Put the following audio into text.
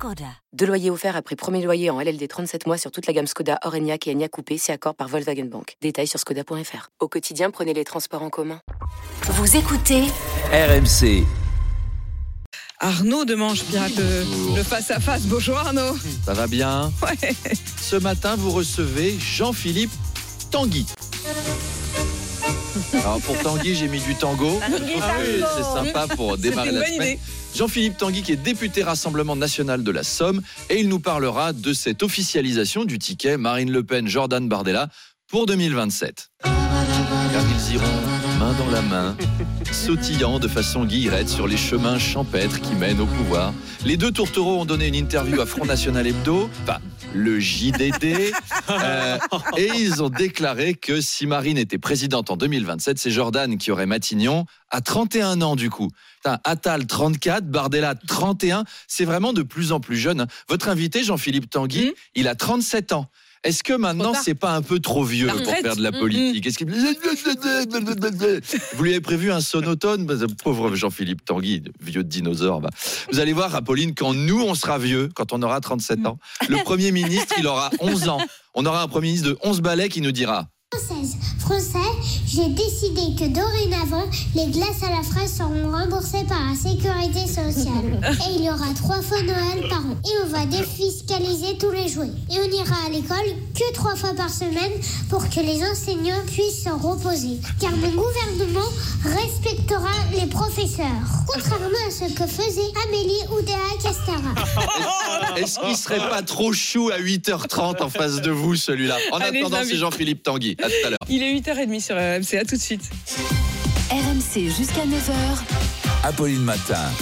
Skoda. Deux loyers offerts après premier loyer en LLD 37 mois sur toute la gamme Skoda, Orenia et Enya Coupé, c'est accord par Volkswagen Bank. Détails sur skoda.fr. Au quotidien, prenez les transports en commun. Vous écoutez RMC. Arnaud de Manche Pirate, le, le face à face. Bonjour Arnaud. Ça va bien Ouais. Ce matin, vous recevez Jean-Philippe Tanguy. Alors pour Tanguy, j'ai mis du tango. Oui, C'est sympa pour démarrer la bonne semaine. idée. Jean-Philippe Tanguy est député Rassemblement National de la Somme et il nous parlera de cette officialisation du ticket Marine Le Pen Jordan Bardella pour 2027. Car ils iront main dans la main, sautillant de façon guillerette sur les chemins champêtres qui mènent au pouvoir. Les deux tourtereaux ont donné une interview à Front National Hebdo, enfin le JDD, euh, et ils ont déclaré que si Marine était présidente en 2027, c'est Jordan qui aurait Matignon à 31 ans du coup. Putain, Attal 34, Bardella 31, c'est vraiment de plus en plus jeune. Votre invité Jean-Philippe Tanguy, Mhm. il a 37 ans. Est-ce que maintenant c'est pas un peu trop vieux pour faire de la Mhm. politique Est-ce que- Vous lui avez prévu un sonotone Pauvre Jean-Philippe Tanguy, vieux dinosaure. bah. Vous allez voir, Apolline, quand nous on sera vieux, quand on aura 37 ans, le Premier ministre il aura 11 ans. On aura un Premier ministre de 11 balais qui nous dira française. Français, j'ai décidé que dorénavant, les glaces à la fraise seront remboursées par la sécurité sociale. Et il y aura trois fois Noël par an. Et on va défiscaliser tous les jouets. Et on ira à l'école que trois fois par semaine pour que les enseignants puissent se reposer. Car mon gouvernement respectera les professeurs. Contrairement à ce que faisait Amélie Oudéa Castara. Est-ce qu'il serait pas trop chou à 8h30 en face de vous, celui-là En Allez, attendant, c'est. Jean-Philippe Tanguy. À tout à l'heure. Il est 8h30 sur RMC. À tout de suite. RMC jusqu'à 9h. Apolline Matin.